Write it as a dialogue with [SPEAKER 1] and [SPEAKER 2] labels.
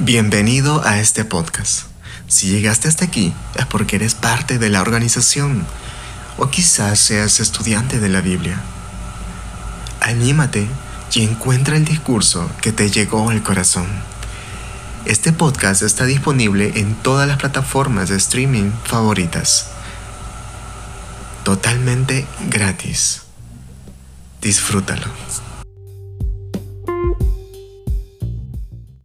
[SPEAKER 1] Bienvenido a este podcast. Si llegaste hasta aquí es porque eres parte de la organización o quizás seas estudiante de la Biblia. Anímate y encuentra el discurso que te llegó al corazón. Este podcast está disponible en todas las plataformas de streaming favoritas. Totalmente gratis. Disfrútalo.